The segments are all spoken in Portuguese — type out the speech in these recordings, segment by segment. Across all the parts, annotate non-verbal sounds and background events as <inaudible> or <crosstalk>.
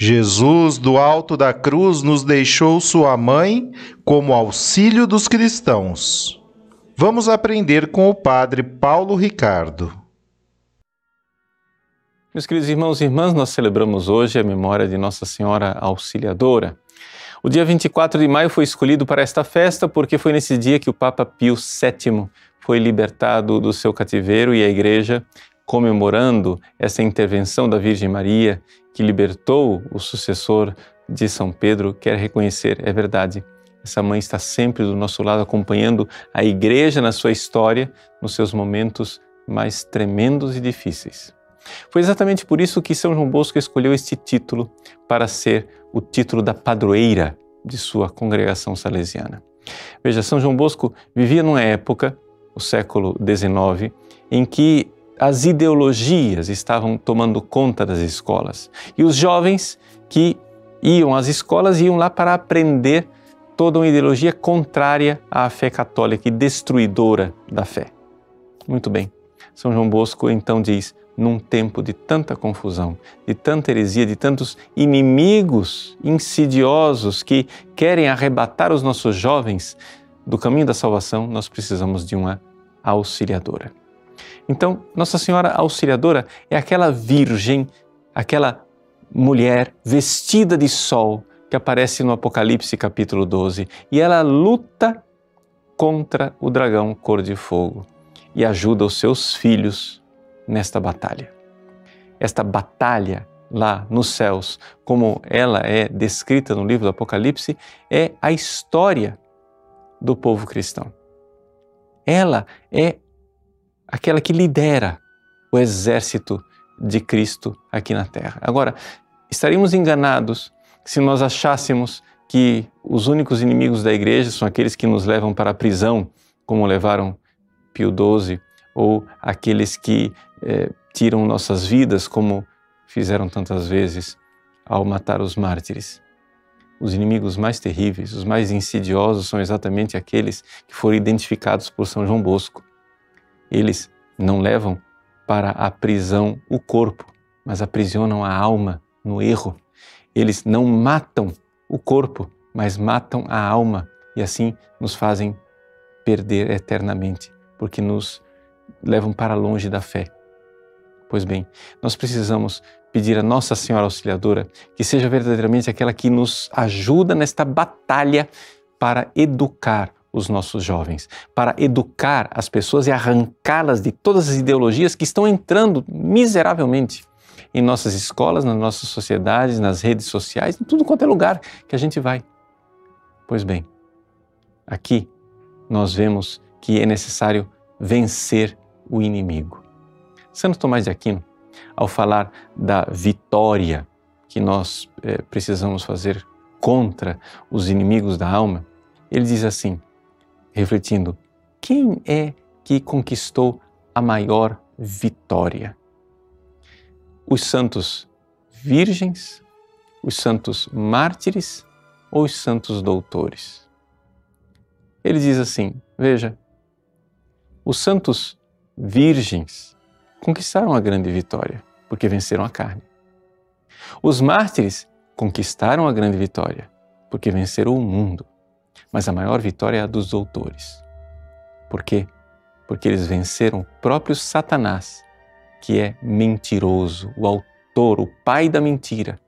Jesus, do alto da cruz, nos deixou sua mãe como auxílio dos cristãos. Vamos aprender com o Padre Paulo Ricardo. Meus queridos irmãos e irmãs, nós celebramos hoje a memória de Nossa Senhora Auxiliadora. O dia 24 de maio foi escolhido para esta festa porque foi nesse dia que o Papa Pio VII foi libertado do seu cativeiro e a Igreja, comemorando essa intervenção da Virgem Maria que libertou o sucessor de São Pedro, quer reconhecer, é verdade. Essa mãe está sempre do nosso lado, acompanhando a igreja na sua história, nos seus momentos mais tremendos e difíceis. Foi exatamente por isso que São João Bosco escolheu este título para ser o título da padroeira de sua congregação salesiana. Veja, São João Bosco vivia numa época, o século XIX, em que as ideologias estavam tomando conta das escolas. E os jovens que iam às escolas iam lá para aprender toda uma ideologia contrária à fé católica e destruidora da fé. Muito bem. São João Bosco então diz: num tempo de tanta confusão, de tanta heresia, de tantos inimigos insidiosos que querem arrebatar os nossos jovens do caminho da salvação, nós precisamos de uma auxiliadora. Então, Nossa Senhora Auxiliadora é aquela virgem, aquela mulher vestida de sol que aparece no Apocalipse capítulo 12 e ela luta contra o dragão cor de fogo e ajuda os seus filhos nesta batalha. Esta batalha lá nos céus, como ela é descrita no livro do Apocalipse, é a história do povo cristão. Ela é aquela que lidera o exército de Cristo aqui na terra. Agora, estaríamos enganados se nós achássemos que os únicos inimigos da igreja são aqueles que nos levam para a prisão, como levaram Pio XII, ou aqueles que eh, tiram nossas vidas, como fizeram tantas vezes ao matar os mártires. Os inimigos mais terríveis, os mais insidiosos, são exatamente aqueles que foram identificados por São João Bosco eles não levam para a prisão o corpo, mas aprisionam a alma no erro. Eles não matam o corpo, mas matam a alma e assim nos fazem perder eternamente, porque nos levam para longe da fé. Pois bem, nós precisamos pedir a Nossa Senhora Auxiliadora que seja verdadeiramente aquela que nos ajuda nesta batalha para educar os nossos jovens, para educar as pessoas e arrancá-las de todas as ideologias que estão entrando miseravelmente em nossas escolas, nas nossas sociedades, nas redes sociais, em tudo quanto é lugar que a gente vai. Pois bem, aqui nós vemos que é necessário vencer o inimigo. Santo Tomás de Aquino, ao falar da vitória que nós é, precisamos fazer contra os inimigos da alma, ele diz assim: refletindo: quem é que conquistou a maior vitória? Os santos virgens, os santos mártires ou os santos doutores? Ele diz assim: veja, os santos virgens conquistaram a grande vitória porque venceram a carne. Os mártires conquistaram a grande vitória, porque venceram o mundo. Mas a maior vitória é a dos doutores. Por quê? Porque eles venceram o próprio Satanás, que é mentiroso, o autor, o pai da mentira.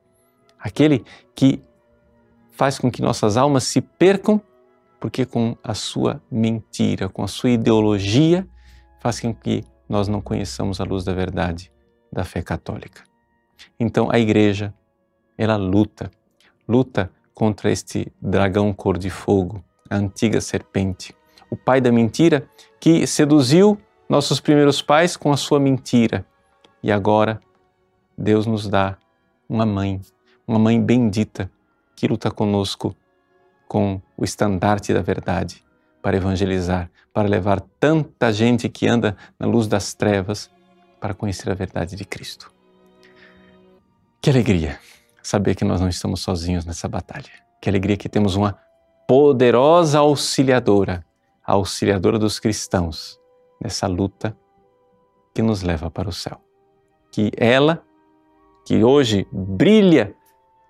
Aquele que faz com que nossas almas se percam, porque com a sua mentira, com a sua ideologia, faz com que nós não conheçamos a luz da verdade da fé católica. Então a igreja, ela luta, luta contra este dragão cor de fogo, a antiga serpente, o pai da mentira que seduziu nossos primeiros pais com a sua mentira. E agora Deus nos dá uma mãe, uma mãe bendita que luta conosco com o estandarte da verdade para evangelizar, para levar tanta gente que anda na luz das trevas para conhecer a verdade de Cristo. Que alegria saber que nós não estamos sozinhos nessa batalha. Que alegria que temos uma poderosa auxiliadora, a auxiliadora dos cristãos nessa luta que nos leva para o céu. Que ela, que hoje brilha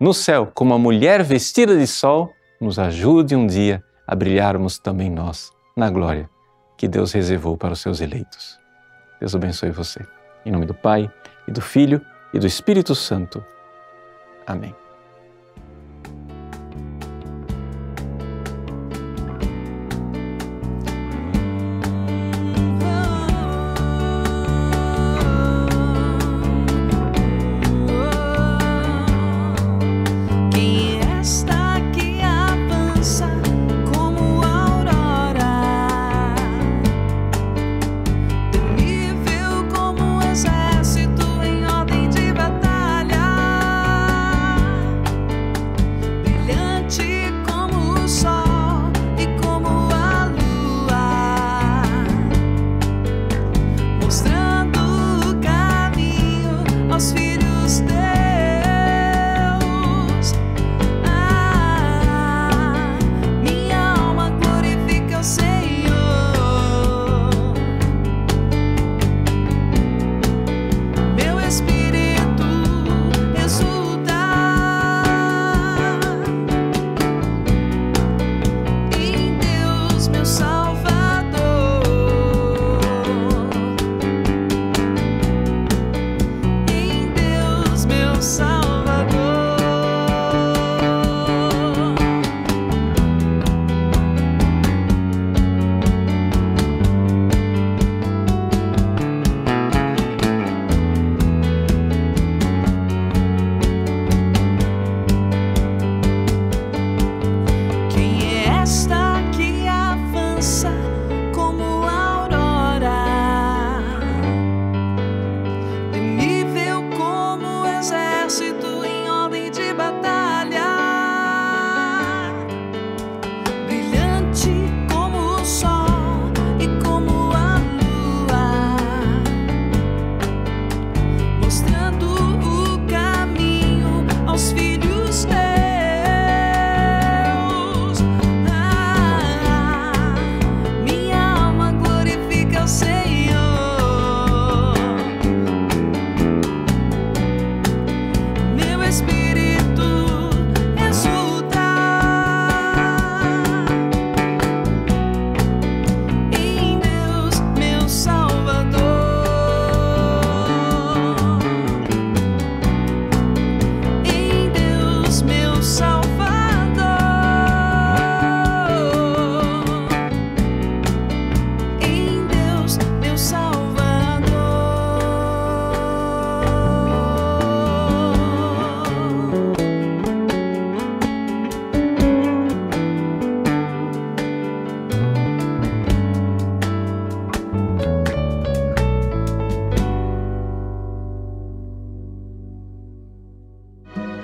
no céu como uma mulher vestida de sol, nos ajude um dia a brilharmos também nós na glória que Deus reservou para os seus eleitos. Deus abençoe você. Em nome do Pai, e do Filho, e do Espírito Santo. Amém.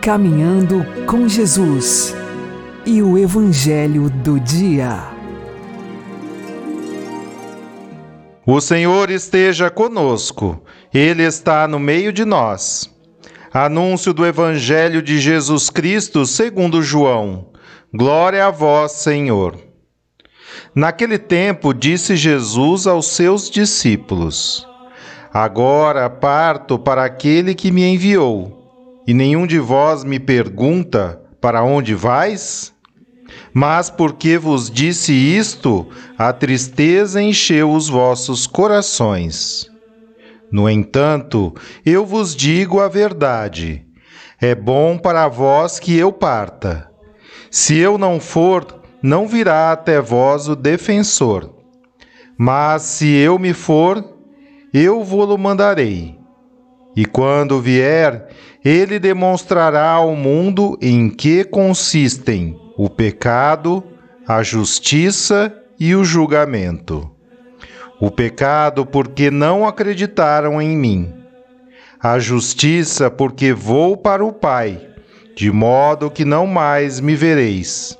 Caminhando com Jesus e o Evangelho do Dia. O Senhor esteja conosco, Ele está no meio de nós. Anúncio do Evangelho de Jesus Cristo segundo João. Glória a vós, Senhor. Naquele tempo disse Jesus aos seus discípulos: Agora parto para aquele que me enviou e nenhum de vós me pergunta para onde vais? Mas porque vos disse isto, a tristeza encheu os vossos corações. No entanto, eu vos digo a verdade. É bom para vós que eu parta. Se eu não for, não virá até vós o defensor. Mas se eu me for, eu vou-lo mandarei. E quando vier, ele demonstrará ao mundo em que consistem o pecado, a justiça e o julgamento. O pecado, porque não acreditaram em mim. A justiça, porque vou para o Pai, de modo que não mais me vereis.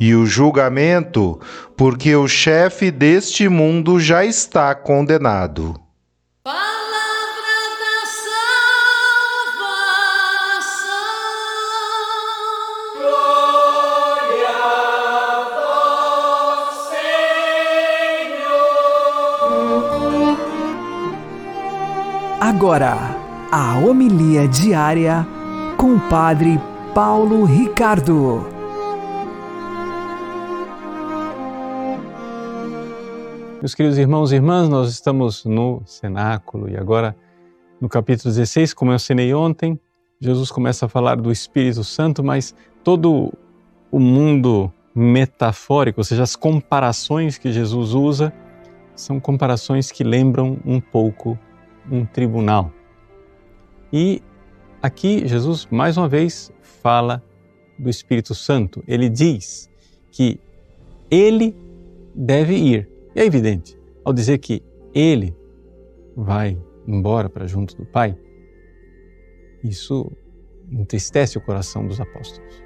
E o julgamento, porque o chefe deste mundo já está condenado. Agora, a homilia diária com o Padre Paulo Ricardo. Meus queridos irmãos e irmãs, nós estamos no cenáculo e agora no capítulo 16, como eu ensinei ontem, Jesus começa a falar do Espírito Santo, mas todo o mundo metafórico, ou seja, as comparações que Jesus usa, são comparações que lembram um pouco um tribunal. E aqui Jesus mais uma vez fala do Espírito Santo. Ele diz que ele deve ir. E é evidente, ao dizer que ele vai embora para junto do Pai, isso entristece o coração dos apóstolos.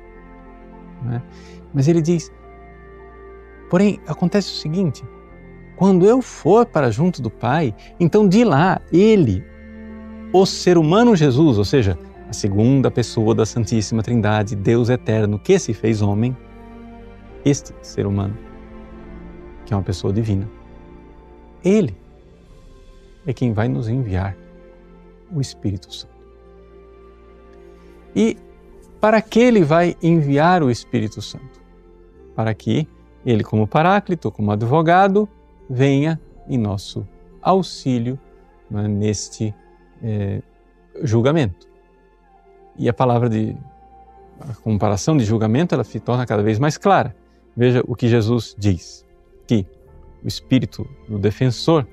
É? Mas ele diz: porém, acontece o seguinte quando eu for para junto do Pai, então de lá ele, o ser humano Jesus, ou seja, a segunda pessoa da Santíssima Trindade, Deus eterno que se fez homem, este ser humano, que é uma pessoa divina, ele é quem vai nos enviar o Espírito Santo. E para que ele vai enviar o Espírito Santo? Para que ele, como Paráclito, como advogado, venha em nosso auxílio né, neste é, julgamento. E a palavra de a comparação de julgamento ela se torna cada vez mais clara. Veja o que Jesus diz: que o Espírito do defensor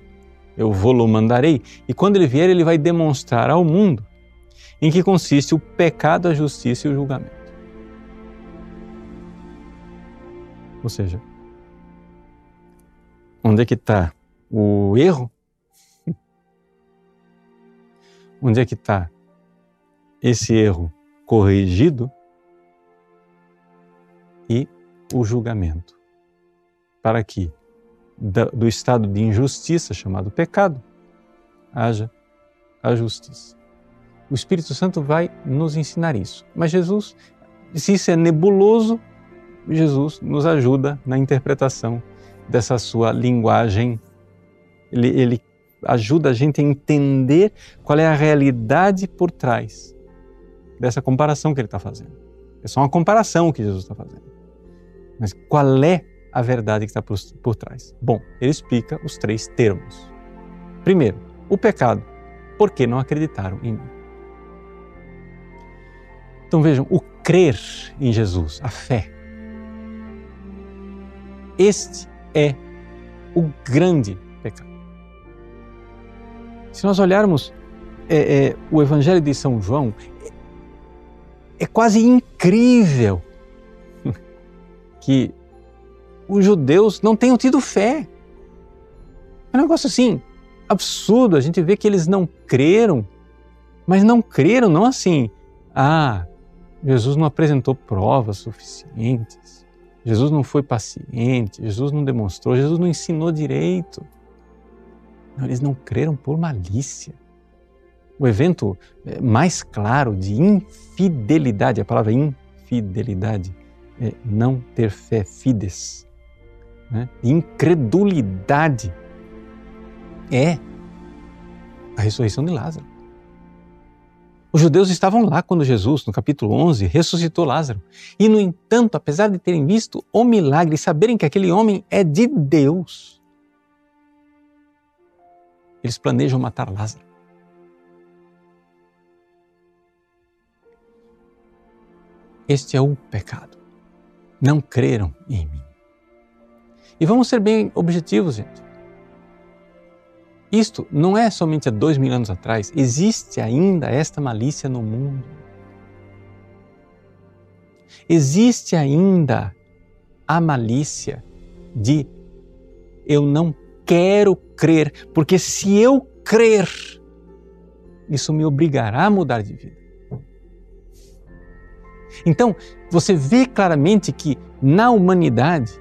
eu vou-lo mandarei, e quando ele vier, ele vai demonstrar ao mundo em que consiste o pecado, a justiça e o julgamento. Ou seja, Onde é que está o erro? <laughs> Onde é que está esse erro corrigido? E o julgamento. Para que do estado de injustiça chamado pecado haja a justiça. O Espírito Santo vai nos ensinar isso. Mas Jesus, se isso é nebuloso, Jesus nos ajuda na interpretação dessa sua linguagem. Ele, ele ajuda a gente a entender qual é a realidade por trás dessa comparação que ele está fazendo. É só uma comparação que Jesus está fazendo. Mas qual é a verdade que está por, por trás? Bom, ele explica os três termos. Primeiro, o pecado. Por que não acreditaram em mim? Então vejam, o crer em Jesus, a fé. Este é o grande pecado. Se nós olharmos é, é, o Evangelho de São João, é, é quase incrível <laughs> que os judeus não tenham tido fé. É um negócio assim, absurdo. A gente vê que eles não creram, mas não creram, não assim, ah, Jesus não apresentou provas suficientes. Jesus não foi paciente, Jesus não demonstrou, Jesus não ensinou direito. Não, eles não creram por malícia. O evento é, mais claro de infidelidade, a palavra infidelidade, é não ter fé, fides, né? incredulidade, é a ressurreição de Lázaro. Os judeus estavam lá quando Jesus, no capítulo 11, ressuscitou Lázaro. E, no entanto, apesar de terem visto o milagre e saberem que aquele homem é de Deus, eles planejam matar Lázaro. Este é o pecado. Não creram em mim. E vamos ser bem objetivos, gente. Isto não é somente há dois mil anos atrás, existe ainda esta malícia no mundo. Existe ainda a malícia de eu não quero crer, porque se eu crer, isso me obrigará a mudar de vida. Então, você vê claramente que na humanidade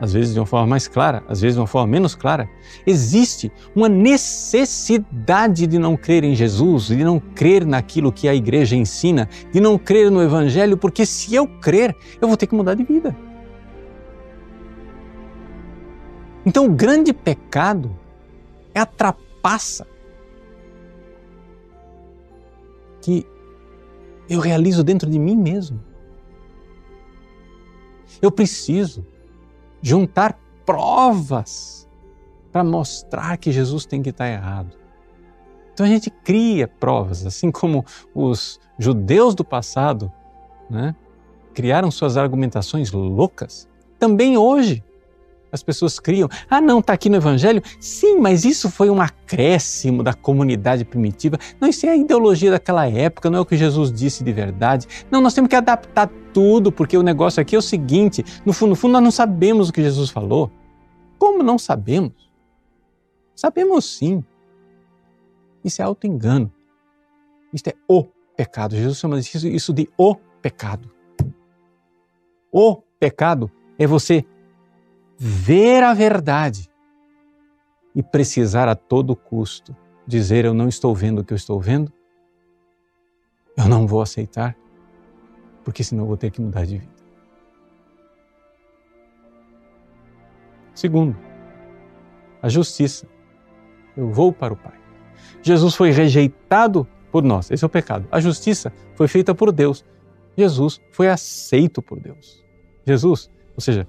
às vezes de uma forma mais clara, às vezes de uma forma menos clara, existe uma necessidade de não crer em Jesus, de não crer naquilo que a igreja ensina, de não crer no Evangelho, porque se eu crer, eu vou ter que mudar de vida. Então, o grande pecado é a trapaça que eu realizo dentro de mim mesmo. Eu preciso juntar provas para mostrar que Jesus tem que estar errado. Então a gente cria provas, assim como os judeus do passado né, criaram suas argumentações loucas. Também hoje as pessoas criam. Ah, não, está aqui no Evangelho? Sim, mas isso foi um acréscimo da comunidade primitiva. Não, isso é a ideologia daquela época, não é o que Jesus disse de verdade. Não, nós temos que adaptar tudo, porque o negócio aqui é o seguinte: no fundo, no fundo, nós não sabemos o que Jesus falou. Como não sabemos? Sabemos sim. Isso é auto-engano. Isso é o pecado. Jesus chama isso de o pecado. O pecado é você ver a verdade e precisar a todo custo dizer: Eu não estou vendo o que eu estou vendo, eu não vou aceitar, porque senão eu vou ter que mudar de vida. Segundo, a justiça. Eu vou para o Pai. Jesus foi rejeitado por nós, esse é o pecado. A justiça foi feita por Deus. Jesus foi aceito por Deus. Jesus, ou seja,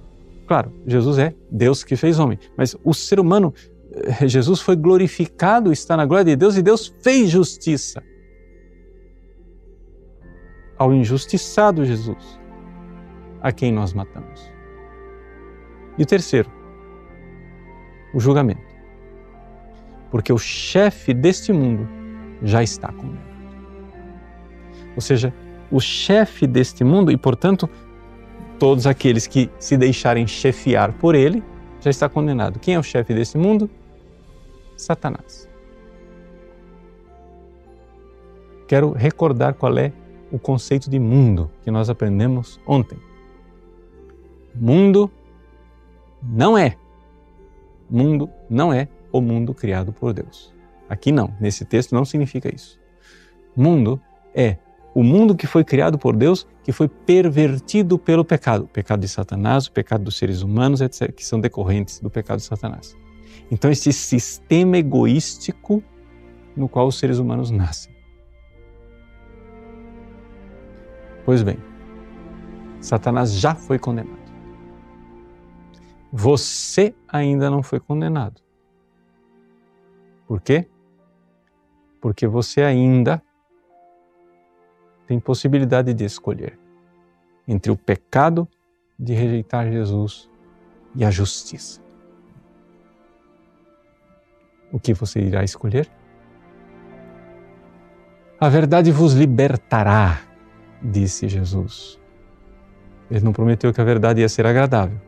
Claro, Jesus é Deus que fez homem, mas o ser humano, eh, Jesus foi glorificado, está na glória de Deus e Deus fez justiça. Ao injustiçado Jesus, a quem nós matamos. E o terceiro, o julgamento. Porque o chefe deste mundo já está condenado. Ou seja, o chefe deste mundo e, portanto, todos aqueles que se deixarem chefiar por ele, já está condenado. Quem é o chefe desse mundo? Satanás. Quero recordar qual é o conceito de mundo que nós aprendemos ontem. Mundo não é. Mundo não é o mundo criado por Deus. Aqui não, nesse texto não significa isso. Mundo é o mundo que foi criado por Deus, que foi pervertido pelo pecado, o pecado de Satanás, o pecado dos seres humanos, etc., que são decorrentes do pecado de Satanás. Então, esse sistema egoístico no qual os seres humanos nascem. Pois bem, Satanás já foi condenado. Você ainda não foi condenado. Por quê? Porque você ainda tem possibilidade de escolher entre o pecado de rejeitar Jesus e a justiça. O que você irá escolher? A verdade vos libertará, disse Jesus. Ele não prometeu que a verdade ia ser agradável.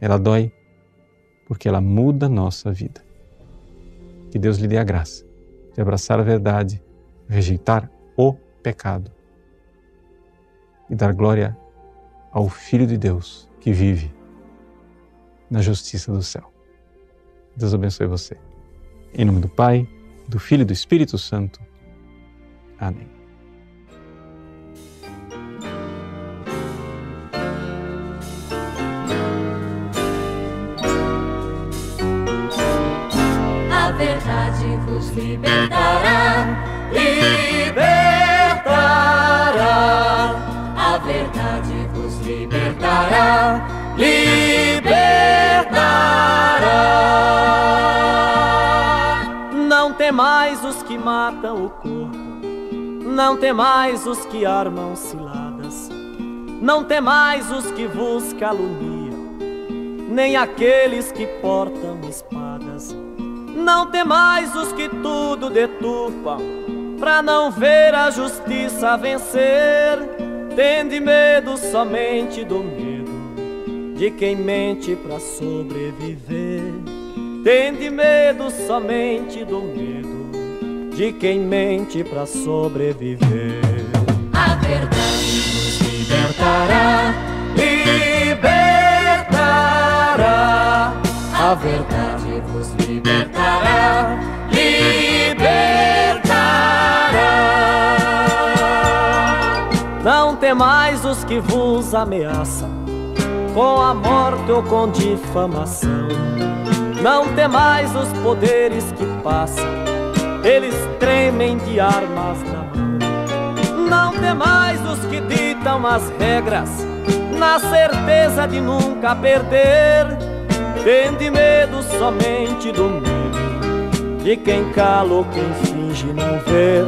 Ela dói porque ela muda a nossa vida. Que Deus lhe dê a graça de abraçar a verdade, rejeitar o pecado e dar glória ao Filho de Deus que vive na justiça do céu. Deus abençoe você. Em nome do Pai, do Filho e do Espírito Santo. Amém. nos libertará, libertará. A verdade vos libertará, libertará. Não temais os que matam o corpo, não temais os que armam ciladas, não temais os que vos caluniam, nem aqueles que portam espada não tem mais os que tudo deturpam, pra não ver a justiça vencer. Tende medo somente do medo de quem mente pra sobreviver. Tende medo somente do medo de quem mente pra sobreviver. A verdade nos libertará, libertará. A verdade que vos ameaçam, com a morte ou com difamação. Não temais os poderes que passam, eles tremem de armas na mão. Não temais os que ditam as regras, na certeza de nunca perder. Tende medo somente do medo, de quem cala ou quem finge não ver.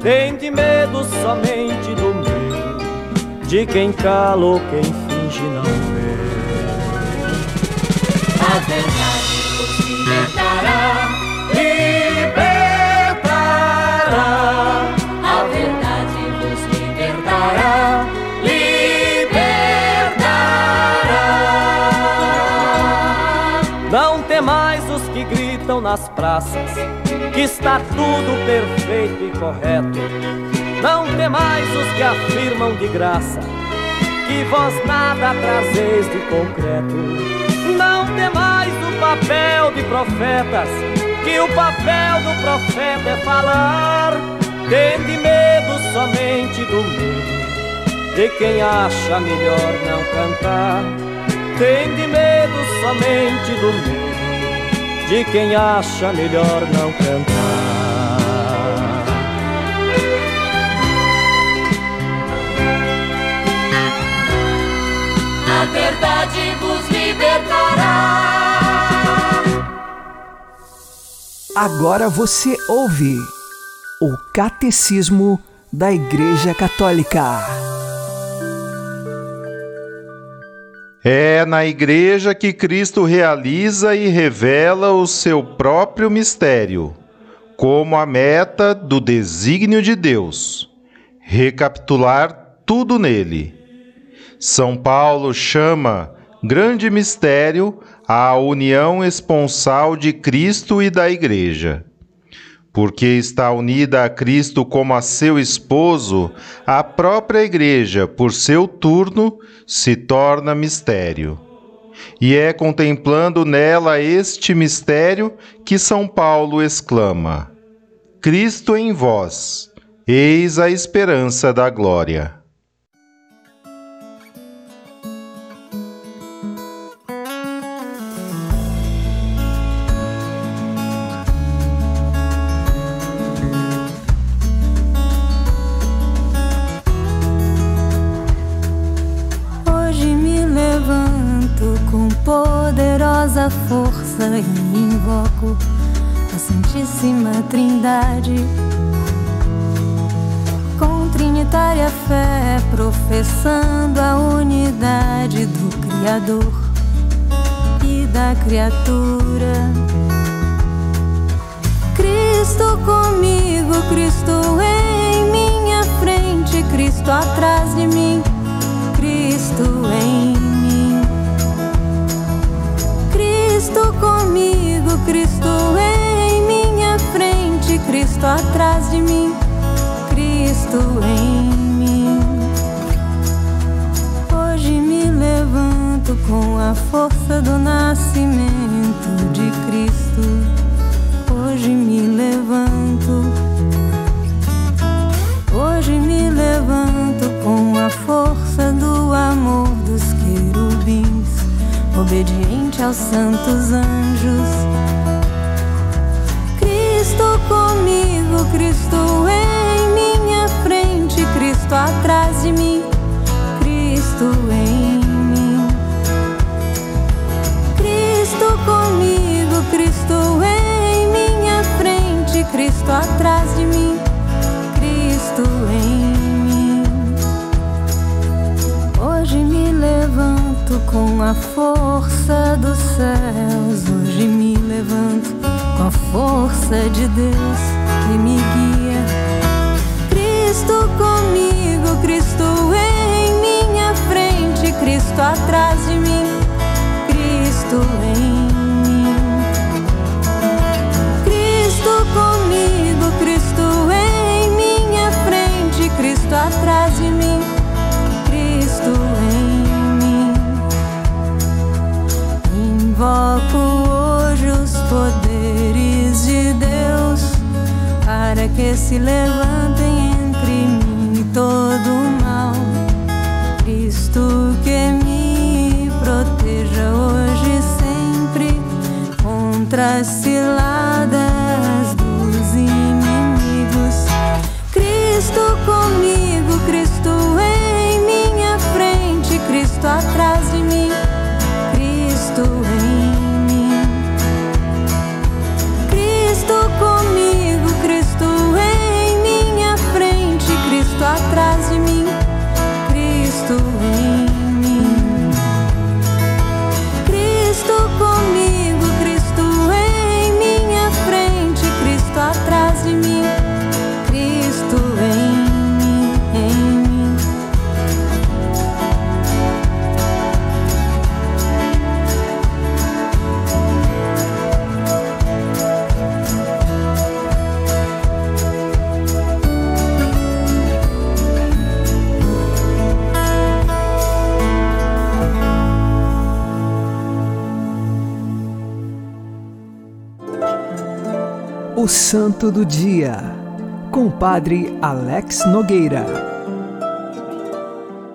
Tende medo somente do medo, de quem cala ou quem finge não ver. A verdade vos libertará, libertará. A verdade vos libertará, libertará. Não temais os que gritam nas praças que está tudo perfeito e correto. Não temais os que afirmam de graça que vós nada trazeis de concreto. Não temais o papel de profetas, que o papel do profeta é falar. Tende medo somente do medo, de quem acha melhor não cantar. Tende medo somente do medo, de quem acha melhor não cantar. Agora você ouve o Catecismo da Igreja Católica. É na igreja que Cristo realiza e revela o seu próprio mistério, como a meta do desígnio de Deus. Recapitular tudo nele. São Paulo chama grande mistério a união esponsal de Cristo e da Igreja. Porque está unida a Cristo como a seu esposo, a própria Igreja, por seu turno, se torna mistério. E é contemplando nela este mistério que São Paulo exclama: Cristo em vós, eis a esperança da glória. Força e invoco a Santíssima Trindade. Com trinitária fé, professando a unidade do Criador e da criatura. Cristo comigo, Cristo em minha frente, Cristo atrás de mim, Cristo em Cristo comigo, Cristo em minha frente, Cristo atrás de mim, Cristo em mim. Hoje me levanto com a força do nascimento de Cristo. Hoje me levanto. Hoje me levanto com a força do amor dos obediente aos santos anjos. Cristo comigo, Cristo em minha frente, Cristo atrás de mim, força dos céus, hoje me levanto com a força de Deus que me guia. Cristo comigo, Cristo em minha frente, Cristo atrás de mim, Cristo em mim. Cristo comigo, Cristo em minha frente, Cristo atrás de mim, Invoco hoje os poderes de Deus para que se levantem entre mim todo o mal. Cristo que me proteja hoje e sempre contra as ciladas Santo do Dia, com o Padre Alex Nogueira.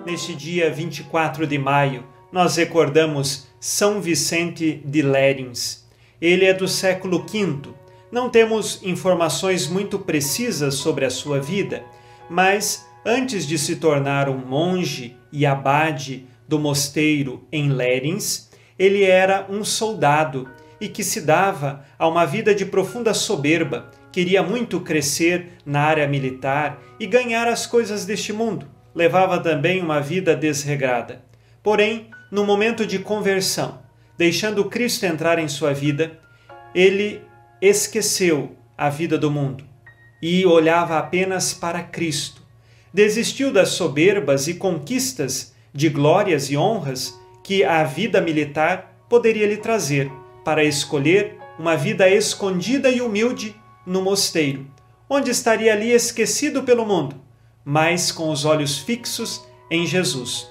Neste dia 24 de maio, nós recordamos São Vicente de Lérins. Ele é do século V. Não temos informações muito precisas sobre a sua vida, mas antes de se tornar um monge e abade do mosteiro em Lérins, ele era um soldado e que se dava a uma vida de profunda soberba, queria muito crescer na área militar e ganhar as coisas deste mundo. Levava também uma vida desregrada. Porém, no momento de conversão, deixando Cristo entrar em sua vida, ele esqueceu a vida do mundo e olhava apenas para Cristo. Desistiu das soberbas e conquistas de glórias e honras que a vida militar poderia lhe trazer para escolher uma vida escondida e humilde no mosteiro, onde estaria ali esquecido pelo mundo, mas com os olhos fixos em Jesus.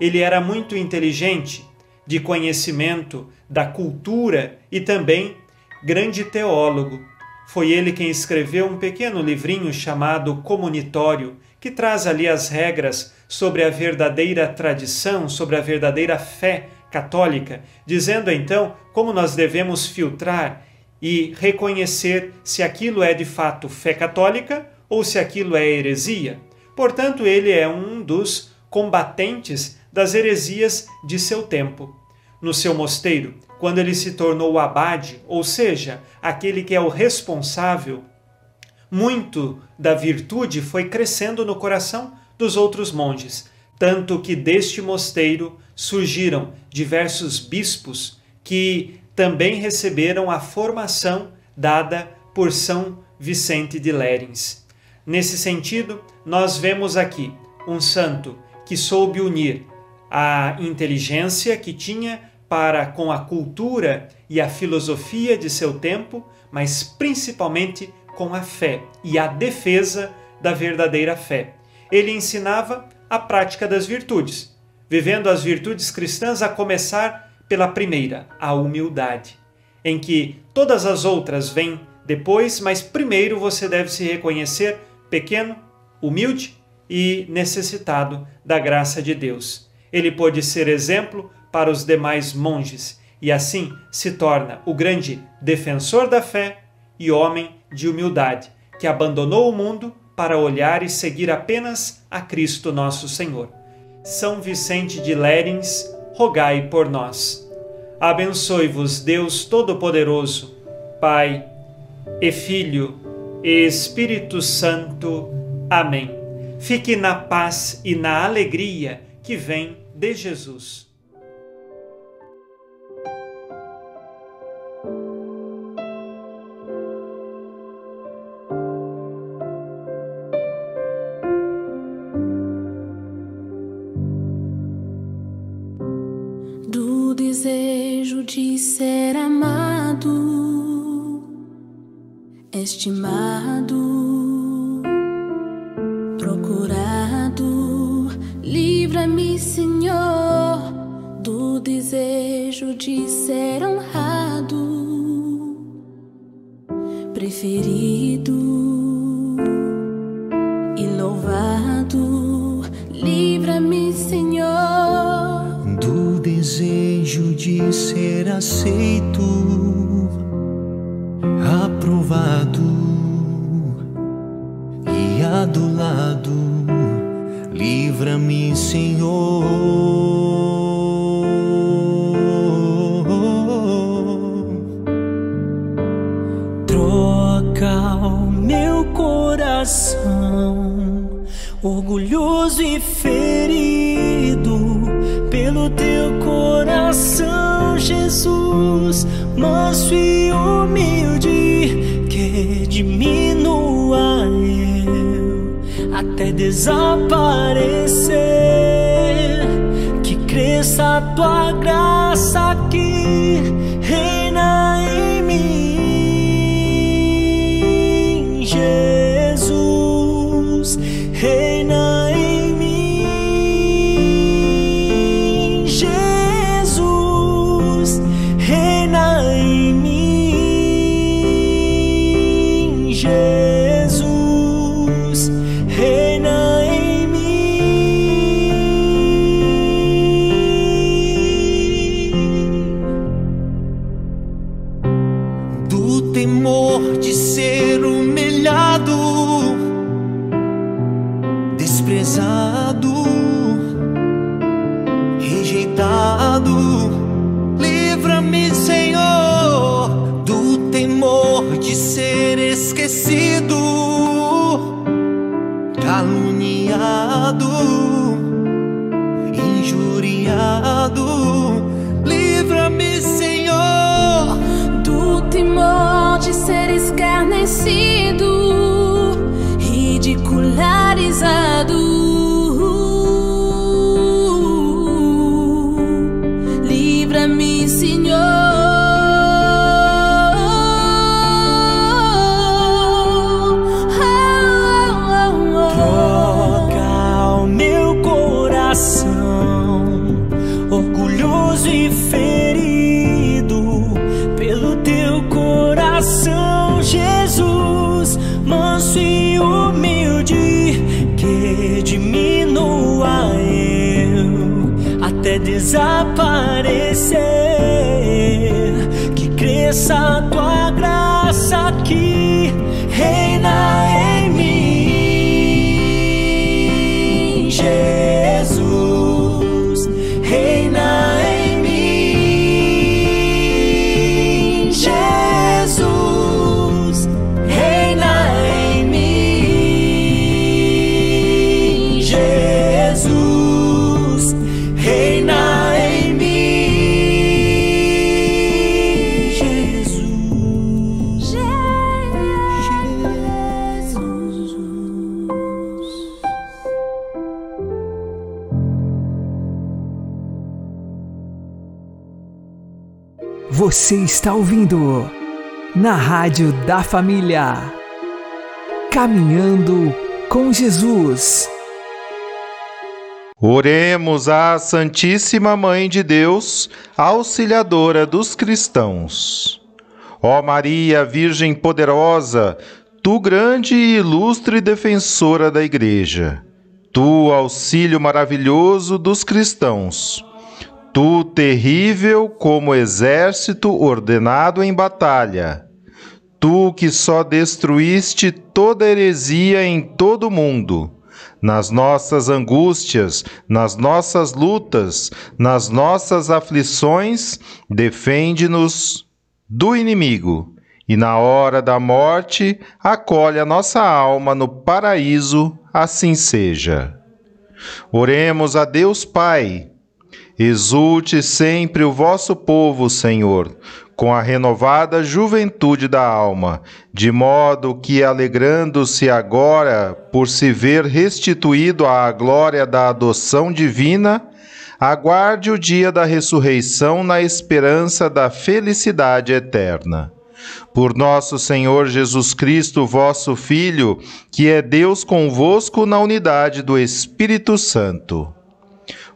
Ele era muito inteligente, de conhecimento da cultura e também grande teólogo. Foi ele quem escreveu um pequeno livrinho chamado Comunitório, que traz ali as regras sobre a verdadeira tradição, sobre a verdadeira fé católica, dizendo então como nós devemos filtrar e reconhecer se aquilo é de fato fé católica ou se aquilo é heresia. Portanto, ele é um dos combatentes das heresias de seu tempo. No seu mosteiro, quando ele se tornou abade, ou seja, aquele que é o responsável, muito da virtude foi crescendo no coração dos outros monges, tanto que deste mosteiro surgiram diversos bispos que também receberam a formação dada por São Vicente de Lérins. Nesse sentido, nós vemos aqui um santo que soube unir a inteligência que tinha para com a cultura e a filosofia de seu tempo, mas principalmente com a fé e a defesa da verdadeira fé. Ele ensinava a prática das virtudes, vivendo as virtudes cristãs a começar pela primeira, a humildade, em que todas as outras vêm depois, mas primeiro você deve se reconhecer pequeno, humilde e necessitado da graça de Deus. Ele pôde ser exemplo para os demais monges e assim se torna o grande defensor da fé e homem de humildade, que abandonou o mundo para olhar e seguir apenas a Cristo nosso Senhor. São Vicente de Lérins, rogai por nós. Abençoe-vos Deus Todo-Poderoso, Pai e Filho Espírito Santo. Amém. Fique na paz e na alegria que vem de Jesus. Estimado, procurado, livra-me, Senhor, do desejo de ser honrado, preferido e louvado, livra-me, Senhor do desejo de ser aceito, e adulado. Livra-me, Senhor. Troca o meu coração, orgulhoso e ferido pelo teu coração, Jesus, manso e humilde, que diminua desaparecer, que cresça a tua graça que Você está ouvindo na Rádio da Família. Caminhando com Jesus. Oremos à Santíssima Mãe de Deus, auxiliadora dos cristãos. Ó Maria, Virgem poderosa, tu grande e ilustre defensora da Igreja, tu auxílio maravilhoso dos cristãos, tu terrível como exército ordenado em batalha, tu que só destruíste toda heresia em todo o mundo, nas nossas angústias, nas nossas lutas, nas nossas aflições, defende-nos do inimigo e na hora da morte acolhe a nossa alma no paraíso, assim seja. Oremos a Deus Pai. Exulte sempre o vosso povo, Senhor, com a renovada juventude da alma, de modo que, alegrando-se agora por se ver restituído à glória da adoção divina, aguarde o dia da ressurreição na esperança da felicidade eterna. Por nosso Senhor Jesus Cristo, vosso Filho, que é Deus convosco na unidade do Espírito Santo.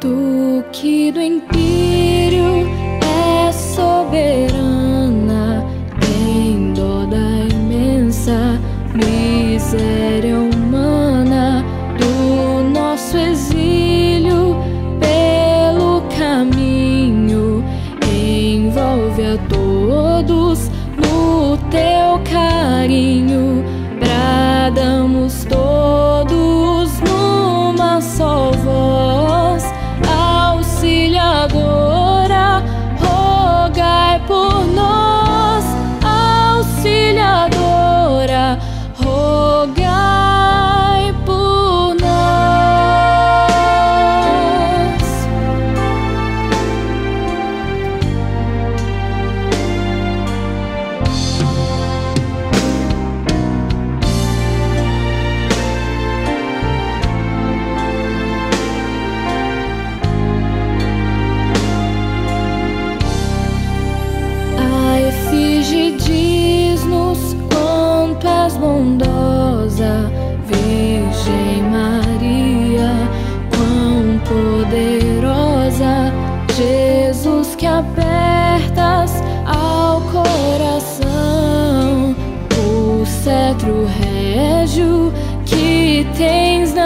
Tu que do empírio é soberana, apertas ao coração. O cetro régio que tens na